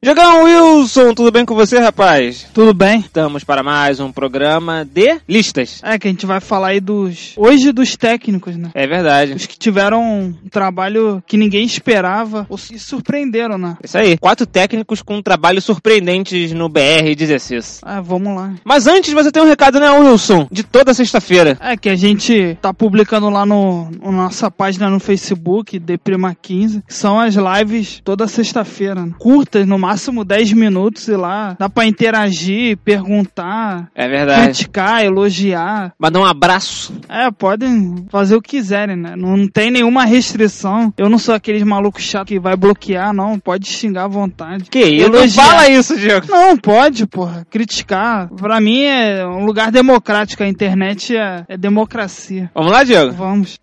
Jogão Wilson, tudo bem com você, rapaz? Tudo bem? Estamos para mais um programa de listas. É que a gente vai falar aí dos. Hoje dos técnicos, né? É verdade. Os que tiveram um trabalho que ninguém esperava ou se surpreenderam, né? Isso aí. Quatro técnicos com trabalhos surpreendentes no BR-16. Ah, vamos lá. Mas antes você tem um recado, né, Wilson? De toda sexta-feira. É que a gente tá publicando lá no, no nossa página no Facebook, Deprima 15, que são as lives toda sexta-feira. Né? Curtas, no máximo 10 minutos e lá dá pra interagir, perguntar, É verdade. criticar, elogiar. Mandar um abraço. É, podem fazer o que quiserem, né? Não tem nenhuma restrição. Eu não sou aqueles malucos chatos que vai bloquear, não. Pode xingar à vontade. Que isso? Não Elogiar. fala isso, Diego. Não, pode, porra. Criticar. Pra mim é um lugar democrático. A internet é, é democracia. Vamos lá, Diego? Vamos.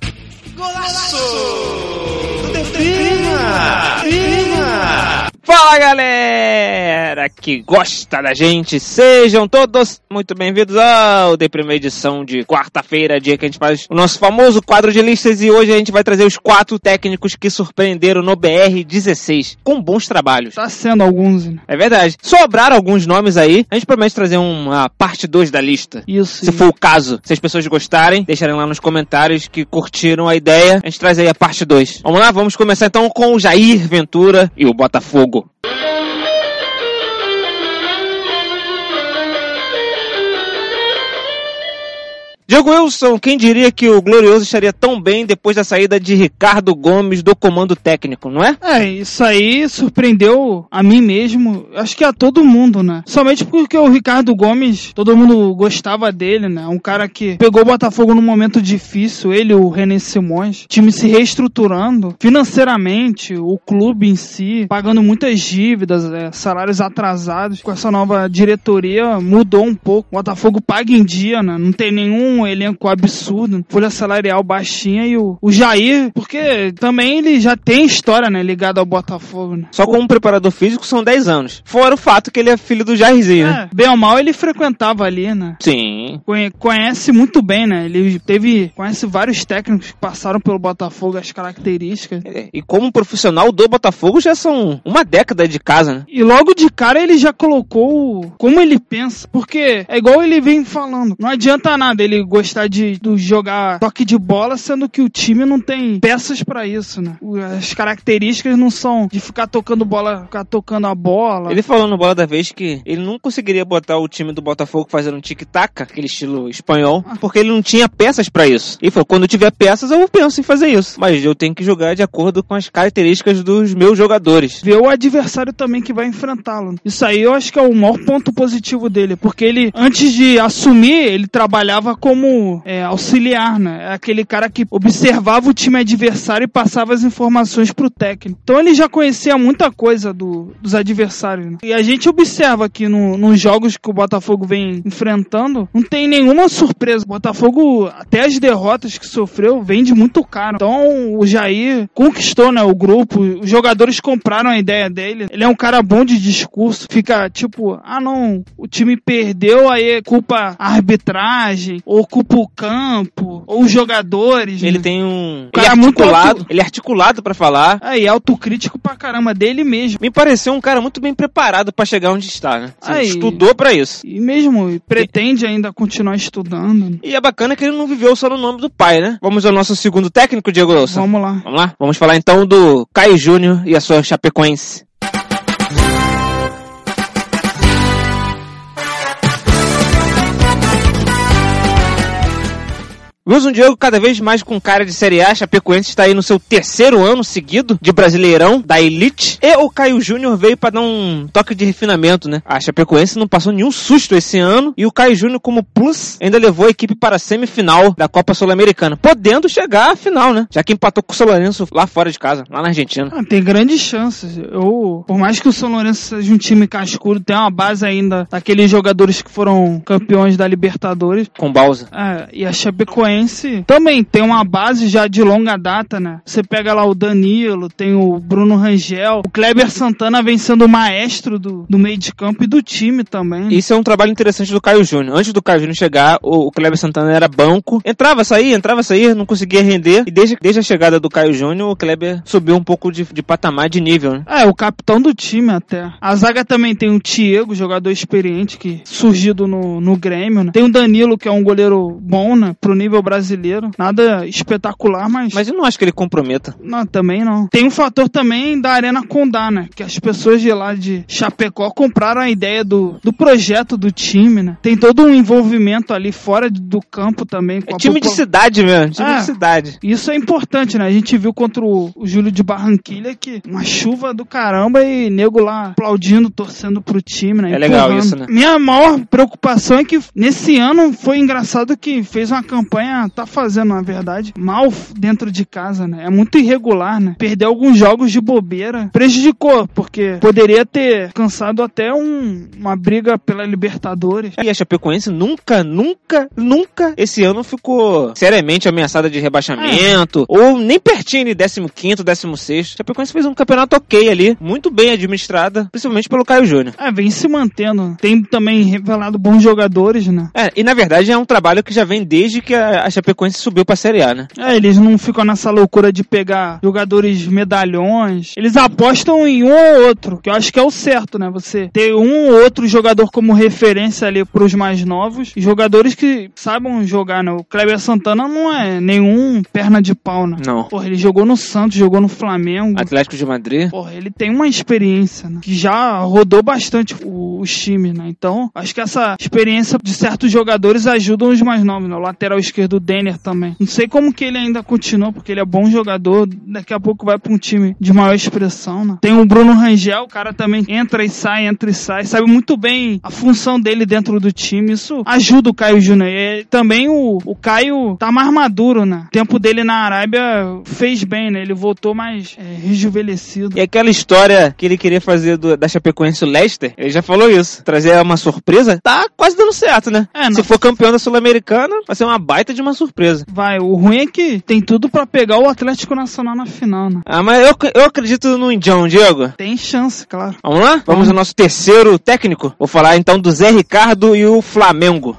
Fala galera que gosta da gente, sejam todos muito bem-vindos ao The Primeira edição de quarta-feira, dia que a gente faz o nosso famoso quadro de listas e hoje a gente vai trazer os quatro técnicos que surpreenderam no BR-16 com bons trabalhos. Tá sendo alguns, né? É verdade. Sobraram alguns nomes aí, a gente promete trazer uma parte 2 da lista. Isso. Se for o caso, se as pessoas gostarem, deixarem lá nos comentários que curtiram a ideia, a gente traz aí a parte 2. Vamos lá, vamos começar então com o Jair Ventura e o Botafogo. Diego Wilson, quem diria que o Glorioso estaria tão bem depois da saída de Ricardo Gomes do comando técnico, não é? É, isso aí surpreendeu a mim mesmo, acho que a todo mundo, né? Somente porque o Ricardo Gomes, todo mundo gostava dele, né? Um cara que pegou o Botafogo num momento difícil, ele, o René Simões, time se reestruturando financeiramente, o clube em si, pagando muitas dívidas, é, salários atrasados. Com essa nova diretoria mudou um pouco. O Botafogo paga em dia, né? Não tem nenhum elenco absurdo, folha salarial baixinha e o, o Jair, porque também ele já tem história, né? Ligado ao Botafogo, né? Só como preparador físico são 10 anos. Fora o fato que ele é filho do Jairzinho, né? É, bem ou mal ele frequentava ali, né? Sim. Conhe- Conhece muito bem, né? Ele teve. Conhece vários técnicos que passaram pelo Botafogo, as características. É, E como profissional do Botafogo já são uma década de casa, né? E logo de cara ele já colocou como ele pensa. Porque é igual ele vem falando. Não adianta nada ele gostar de, de jogar toque de bola, sendo que o time não tem peças pra isso, né? As características não são de ficar tocando bola, ficar tocando a bola. Ele falou no Bola da Vez que ele não conseguiria botar o time do Botafogo fazendo um tic-tac, aquele estilo espanhol, porque ele não tinha peças pra isso. Ele falou, quando tiver peças eu penso em fazer isso. Mas eu tenho que jogar de acordo com as características dos meus jogadores. ver o adversário também que vai enfrentá-lo. Isso aí eu acho que é o maior ponto positivo dele, porque ele, antes de assumir, ele trabalhava como é, auxiliar, né? É aquele cara que observava o time adversário e passava as informações pro técnico. Então ele já conhecia muita coisa do- dos adversários. né? E a gente observa que no- nos jogos que o Botafogo vem enfrentando, não tem nenhuma surpresa. O Botafogo, até as derrotas que sofreu, vende muito caro. Então o Jair conquistou, né, o grupo, os jogadores compraram a ideia dele. Ele é um cara bom de discurso, fica tipo, ah não, o time perdeu, aí culpa a arbitragem, ou culpa o campo, ou os jogadores. Ele né? tem um... Cara, ele é muito articulado, alto. ele é articulado pra falar. Aí, autocrítico pra caramba dele mesmo. Me pareceu um cara muito bem preparado pra chegar onde está, né? Assim, Aí. Estudou pra isso. E mesmo pretende ainda continuar estudando. E é bacana que ele não viveu só no nome do pai, né? Vamos ao nosso segundo técnico, Diego Wilson. Vamos lá. Vamos lá? Vamos falar então do Caio Júnior e a sua Chapecoense. Wilson Diogo cada vez mais com cara de Série A, Chapecoense está aí no seu terceiro ano seguido de Brasileirão, da Elite, e o Caio Júnior veio para dar um toque de refinamento, né? A Chapecoense não passou nenhum susto esse ano, e o Caio Júnior como plus ainda levou a equipe para a semifinal da Copa Sul-Americana, podendo chegar à final, né? Já que empatou com o São Lourenço lá fora de casa, lá na Argentina. Ah, tem grandes chances. Eu, por mais que o São Lourenço seja um time cascudo, tem uma base ainda daqueles jogadores que foram campeões da Libertadores. Com Balsa. Ah, e a Chapecoense Chapecoense também tem uma base já de longa data, né? Você pega lá o Danilo, tem o Bruno Rangel, o Kleber Santana vem sendo o maestro do, do meio de campo e do time também. Isso é um trabalho interessante do Caio Júnior. Antes do Caio Júnior chegar, o, o Kleber Santana era banco. Entrava, saía, entrava, saía, não conseguia render. E desde, desde a chegada do Caio Júnior, o Kleber subiu um pouco de, de patamar, de nível, né? É, o capitão do time até. A zaga também tem o Diego, jogador experiente, que surgido no, no Grêmio, né? Tem o Danilo, que é um goleiro bom, né? Pro nível brasileiro. Nada espetacular, mas... Mas eu não acho que ele comprometa. Não, também não. Tem um fator também da Arena Condá, né? Que as pessoas de lá de Chapecó compraram a ideia do, do projeto do time, né? Tem todo um envolvimento ali fora do campo também. é time de cidade mesmo, time É. de cidade. Isso é importante, né? A gente viu contra o, o Júlio de Barranquilha que uma chuva do caramba e nego lá aplaudindo, torcendo pro time, né? É legal isso, né? Minha maior preocupação é que nesse ano foi engraçado que fez uma campanha, tá fazendo, na verdade, mal dentro de casa, né? É muito irregular, né? Perdeu alguns jogos de bobeira. Prejudicou, porque poderia ter cansado até um- uma briga pela Libertadores. E a Chapecoense nunca, nunca, nunca esse ano ficou seriamente ameaçada de rebaixamento, ou nem pertinho de 15º, 16º. A Chapecoense fez um campeonato ok ali, muito bem administrada, principalmente pelo Caio Júnior. É, vem se mantendo. Tem também revelado bons jogadores, né? É, e na verdade é um trabalho que já vem desde que a a Chapecoense subiu pra Série A, né? É, eles não ficam nessa loucura de pegar jogadores medalhões. Eles apostam em um ou outro, que eu acho que é o certo, né? Você ter um ou outro jogador como referência ali pros mais novos. Jogadores que saibam jogar, né? O Kleber Santana não é nenhum perna de pau, né? Não. Porra, ele jogou no Santos, jogou no Flamengo. Atlético de Madrid. Porra, ele tem uma experiência, né? Que já rodou bastante o- os times, né? Então, acho que essa experiência de certos jogadores ajudam os mais novos, né? O lateral esquerdo, o Denner também. Não sei como que ele ainda continua, porque ele é bom jogador. Daqui a pouco vai pra um time de maior expressão, né? Tem o Bruno Rangel, o cara também entra e sai, entra e sai. Sabe muito bem a função dele dentro do time. Isso ajuda o Caio Júnior. Também o, o Caio tá mais maduro, né? O tempo dele na Arábia fez bem, né? Ele voltou mais é, rejuvenescido. E aquela história que ele queria fazer do- da Chapecoense o Leicester, ele já falou isso. Trazer uma surpresa, tá quase dando certo, né? É, Se for campeão da Sul-Americana, vai ser uma baita de uma surpresa. Vai, o ruim é que tem tudo pra pegar o Atlético Nacional na final, né? Ah, mas eu, eu acredito no Indião, Diego. Tem chance, claro. Vamos lá? Vamos ao nosso terceiro técnico. Vou falar então do Zé Ricardo e o Flamengo.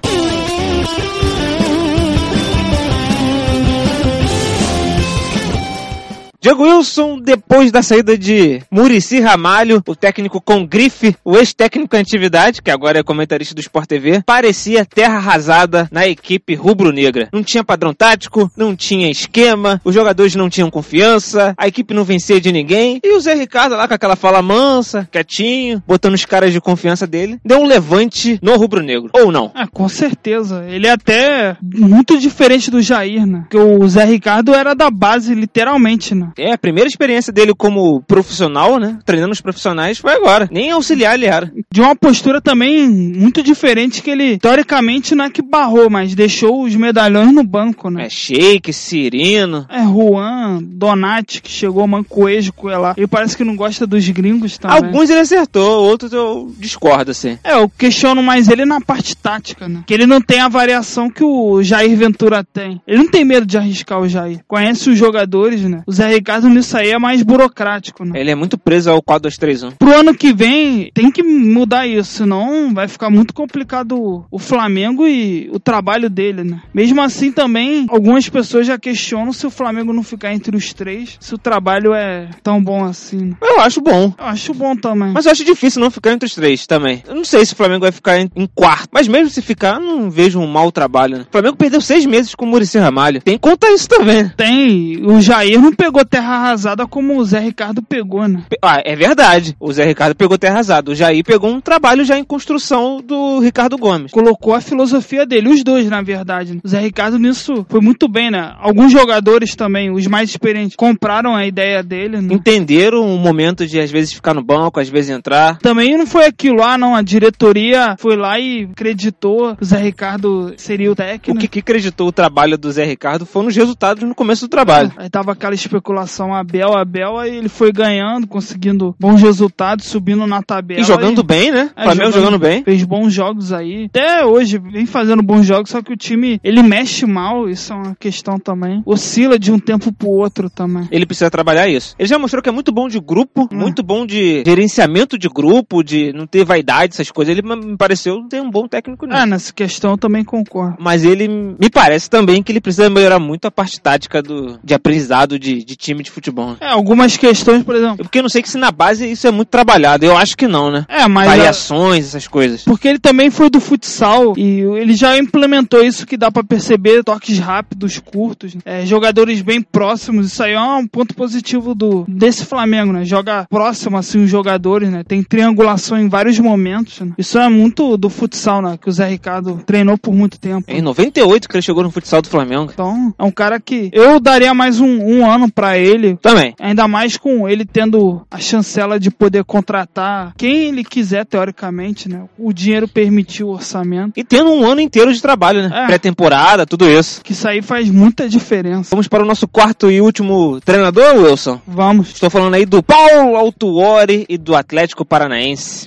Diego Wilson, depois da saída de Murici Ramalho, o técnico com grife, o ex-técnico em atividade, que agora é comentarista do Sport TV, parecia terra arrasada na equipe rubro-negra. Não tinha padrão tático, não tinha esquema, os jogadores não tinham confiança, a equipe não vencia de ninguém, e o Zé Ricardo lá com aquela fala mansa, quietinho, botando os caras de confiança dele, deu um levante no rubro-negro. Ou não? É, com certeza. Ele é até muito diferente do Jair, né? Porque o Zé Ricardo era da base, literalmente, né? É, a primeira experiência dele como profissional, né? Treinando os profissionais foi agora. Nem auxiliar ele era. De uma postura também muito diferente que ele, teoricamente, não é que barrou, mas deixou os medalhões no banco, né? É Sheik, Cirino. É, Juan, Donati, que chegou mancoejo com ela. Ele parece que não gosta dos gringos também. Alguns ele acertou, outros eu discordo, assim. É, eu questiono mais ele na parte tática, né? Que ele não tem a variação que o Jair Ventura tem. Ele não tem medo de arriscar o Jair. Conhece os jogadores, né? O Zé Ricardo nisso aí é mais burocrático, né? Ele é muito preso ao 4-2-3-1. Pro ano que vem, tem que mudar isso, senão vai ficar muito complicado o- Flamengo e o trabalho dele, né? Mesmo assim, também, algumas pessoas já questionam se o Flamengo não ficar entre os três, se o trabalho é tão bom assim. né? Eu acho bom. Eu acho bom também. Mas eu acho difícil não ficar entre os três também. Eu não sei se o Flamengo vai ficar em, em quarto. Mas mesmo se ficar, eu não vejo um mau trabalho, né? O Flamengo perdeu seis meses com o Muricy Ramalho. Tem que contar isso também. né? Tem, o Jair não pegou terra arrasada como o Zé Ricardo pegou, né? Ah, é verdade. O Zé Ricardo pegou terra arrasada. O Jair pegou um trabalho já em construção do Ricardo Gomes. Colocou a filosofia dele, os dois, na verdade. né? O Zé Ricardo nisso foi muito bem, né? Alguns jogadores também, os mais experientes, compraram a ideia dele, né? Entenderam o momento de às vezes ficar no banco, às vezes entrar. Também não foi aquilo lá, não. A diretoria foi lá e acreditou que o Zé Ricardo seria o O técnico. que, que acreditou o trabalho do Zé Ricardo foi nos resultados no começo do trabalho. Aí tava aquela tripulação Abel, Abel, aí ele foi ganhando, conseguindo bons resultados, subindo na tabela. E jogando bem, né? É, Flamengo jogando bem. Fez bons jogos aí. Até hoje vem fazendo bons jogos, só que o time ele mexe mal, isso é uma questão também. Oscila de um tempo pro outro também. Ele precisa trabalhar isso. Ele já mostrou que é muito bom de grupo, Hum. muito bom de gerenciamento de grupo, de não ter vaidade, essas coisas. Ele me pareceu ter um bom técnico nisso. É, nessa questão eu também concordo. Mas ele me parece também que ele precisa melhorar muito a parte tática do, de aprendizado de, de time de futebol. É, algumas questões, por exemplo. Porque eu não sei que se na base isso é muito trabalhado. Eu acho que não, né? É, mas. a- Variações, essas coisas. Porque ele também foi do futsal e ele já implementou isso que dá pra perceber, toques rápidos, curtos, né? é, jogadores bem próximos. Isso aí é um ponto positivo do desse Flamengo, né? Joga próximo assim os jogadores, né? Tem triangulação em vários momentos. né? Isso é muito do futsal, né? Que o Zé Ricardo treinou por muito tempo. É em 98 que ele chegou no futsal do Flamengo. Então, é um cara que eu daria mais um, um ano pra ele. Também. Ainda mais com ele tendo a chancela de poder contratar quem ele quiser, teoricamente, né? O dinheiro permitiu o orçamento. E tendo um ano inteiro de trabalho, né? É. Pré-temporada, tudo isso. Que isso aí faz muita diferença. Vamos para o nosso quarto e último treinador, Wilson. Vamos. Estou falando aí do Paulo Autuori e do Atlético Paranaense.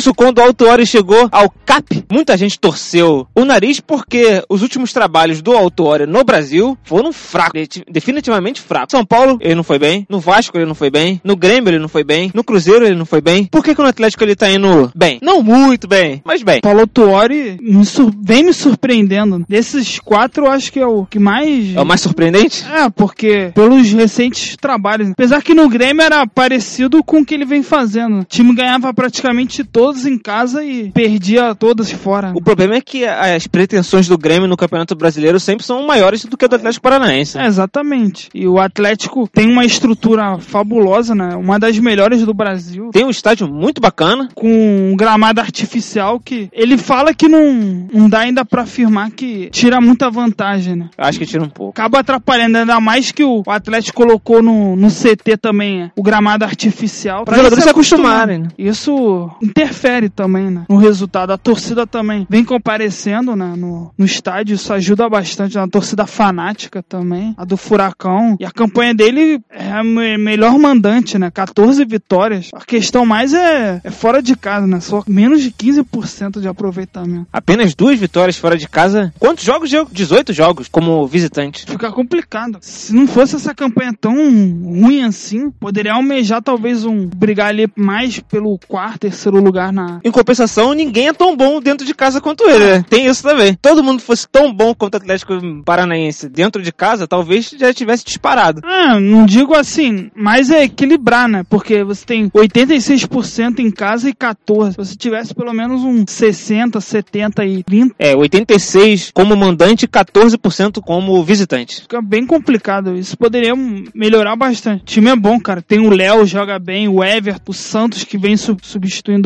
Isso, quando o Autuori chegou ao CAP, muita gente torceu o nariz porque os últimos trabalhos do Autuori no Brasil foram fracos, de- definitivamente fracos. São Paulo, ele não foi bem. No Vasco, ele não foi bem. No Grêmio, ele não foi bem. No Cruzeiro, ele não foi bem. Por que, que no Atlético ele tá indo bem? Não muito bem, mas bem. Paulo Tuori me sur- vem me surpreendendo. Desses quatro, eu acho que é o que mais. É o mais surpreendente? É, porque pelos recentes trabalhos. Apesar que no Grêmio era parecido com o que ele vem fazendo. O time ganhava praticamente todos em casa e perdia todas fora. O problema é que as pretensões do Grêmio no Campeonato Brasileiro sempre são maiores do que a do Atlético Paranaense. É, exatamente. E o Atlético tem uma estrutura fabulosa, né? Uma das melhores do Brasil. Tem um estádio muito bacana. Com um gramado artificial que ele fala que não, não dá ainda pra afirmar que tira muita vantagem, né? Acho que tira um pouco. Acaba atrapalhando, ainda mais que o Atlético colocou no, no CT também é, o gramado artificial. Os jogadores se acostumarem, né? Isso interfere também né, no resultado. A torcida também vem comparecendo né, no, no estádio, isso ajuda bastante. A torcida fanática também, a do Furacão. E a campanha dele é a me- melhor mandante, né? 14 vitórias. A questão mais é, é fora de casa, né? Só menos de 15% de aproveitamento. Apenas duas vitórias fora de casa. Quantos jogos? Deu? 18 jogos como visitante. Fica complicado. Se não fosse essa campanha tão ruim assim, poderia almejar talvez um brigar ali mais pelo quarto, terceiro lugar na. Em compensação, ninguém é tão bom dentro de casa quanto ele, né? Tem isso também. Todo mundo fosse tão bom quanto o Atlético Paranaense dentro de casa, talvez já tivesse disparado. Ah, não digo assim, mas é equilibrar, né? Porque você tem 86% em casa e 14. Se você tivesse pelo menos um 60, 70 e 30, É, 86 como mandante e 14% como visitante. fica bem complicado. Isso poderia melhorar bastante. O time é bom, cara. Tem o Léo, joga bem, o Everton, o Santos que vem su-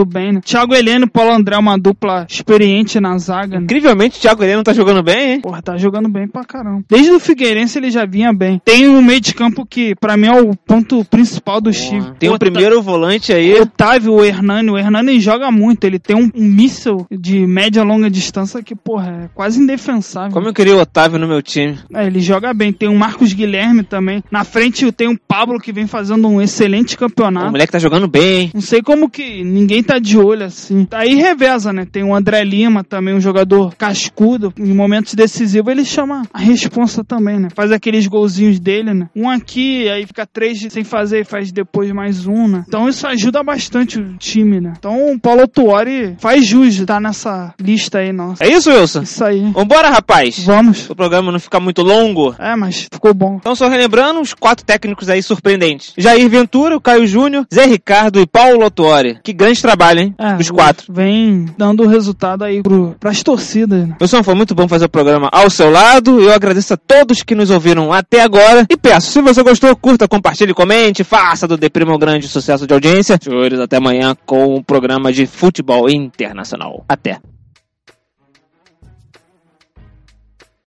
substituindo bem, né? Thiago Heleno e Paulo André, uma dupla experiente na zaga, né? Incrivelmente, o Thiago Heleno tá jogando bem, hein? Porra, tá jogando bem pra caramba. Desde o Figueirense ele já vinha bem. Tem um meio de campo que, pra mim, é o ponto principal do time. Tem o primeiro volante aí. Otávio, o Hernani. O Hernani joga muito. Ele tem um, um míssil de média longa distância que, porra, é quase indefensável. Como eu queria o Otávio no meu time. É, ele joga bem. Tem o Marcos Guilherme também. Na frente tem o Pablo que vem fazendo um excelente O campeonato. moleque tá jogando bem. Não sei como que ninguém tá de olho assim. Aí reveza, né? Tem o André Lima também, um jogador cascudo. Em momentos decisivos ele chama a responsa também, né? Faz aqueles golzinhos dele, né? Um aqui, aí fica três sem fazer e faz depois mais um, né? Então isso ajuda bastante o time, né? Então o Paulo Tuori faz jus tá nessa lista aí, nossa. É isso, Wilson? Isso aí. Vambora, rapaz. Vamos. O programa não fica muito longo. É, mas ficou bom. Então, só relembrando os quatro técnicos aí surpreendentes: Jair Ventura, o Caio Júnior, Zé Ricardo e Paulo Autuori. Que grande trabalho, hein? É, Dos quatro. Vem dando resultado aí pro, pras torcidas, né? Wilson, foi muito bom fazer o programa ao seu lado. Eu agradeço a todos que nos ouviram até agora. E peço, se você gostou, curta, compartilhe, comente, faça do Deprima um grande sucesso de audiência. Senhores, até amanhã com o programa de futebol internacional. Até.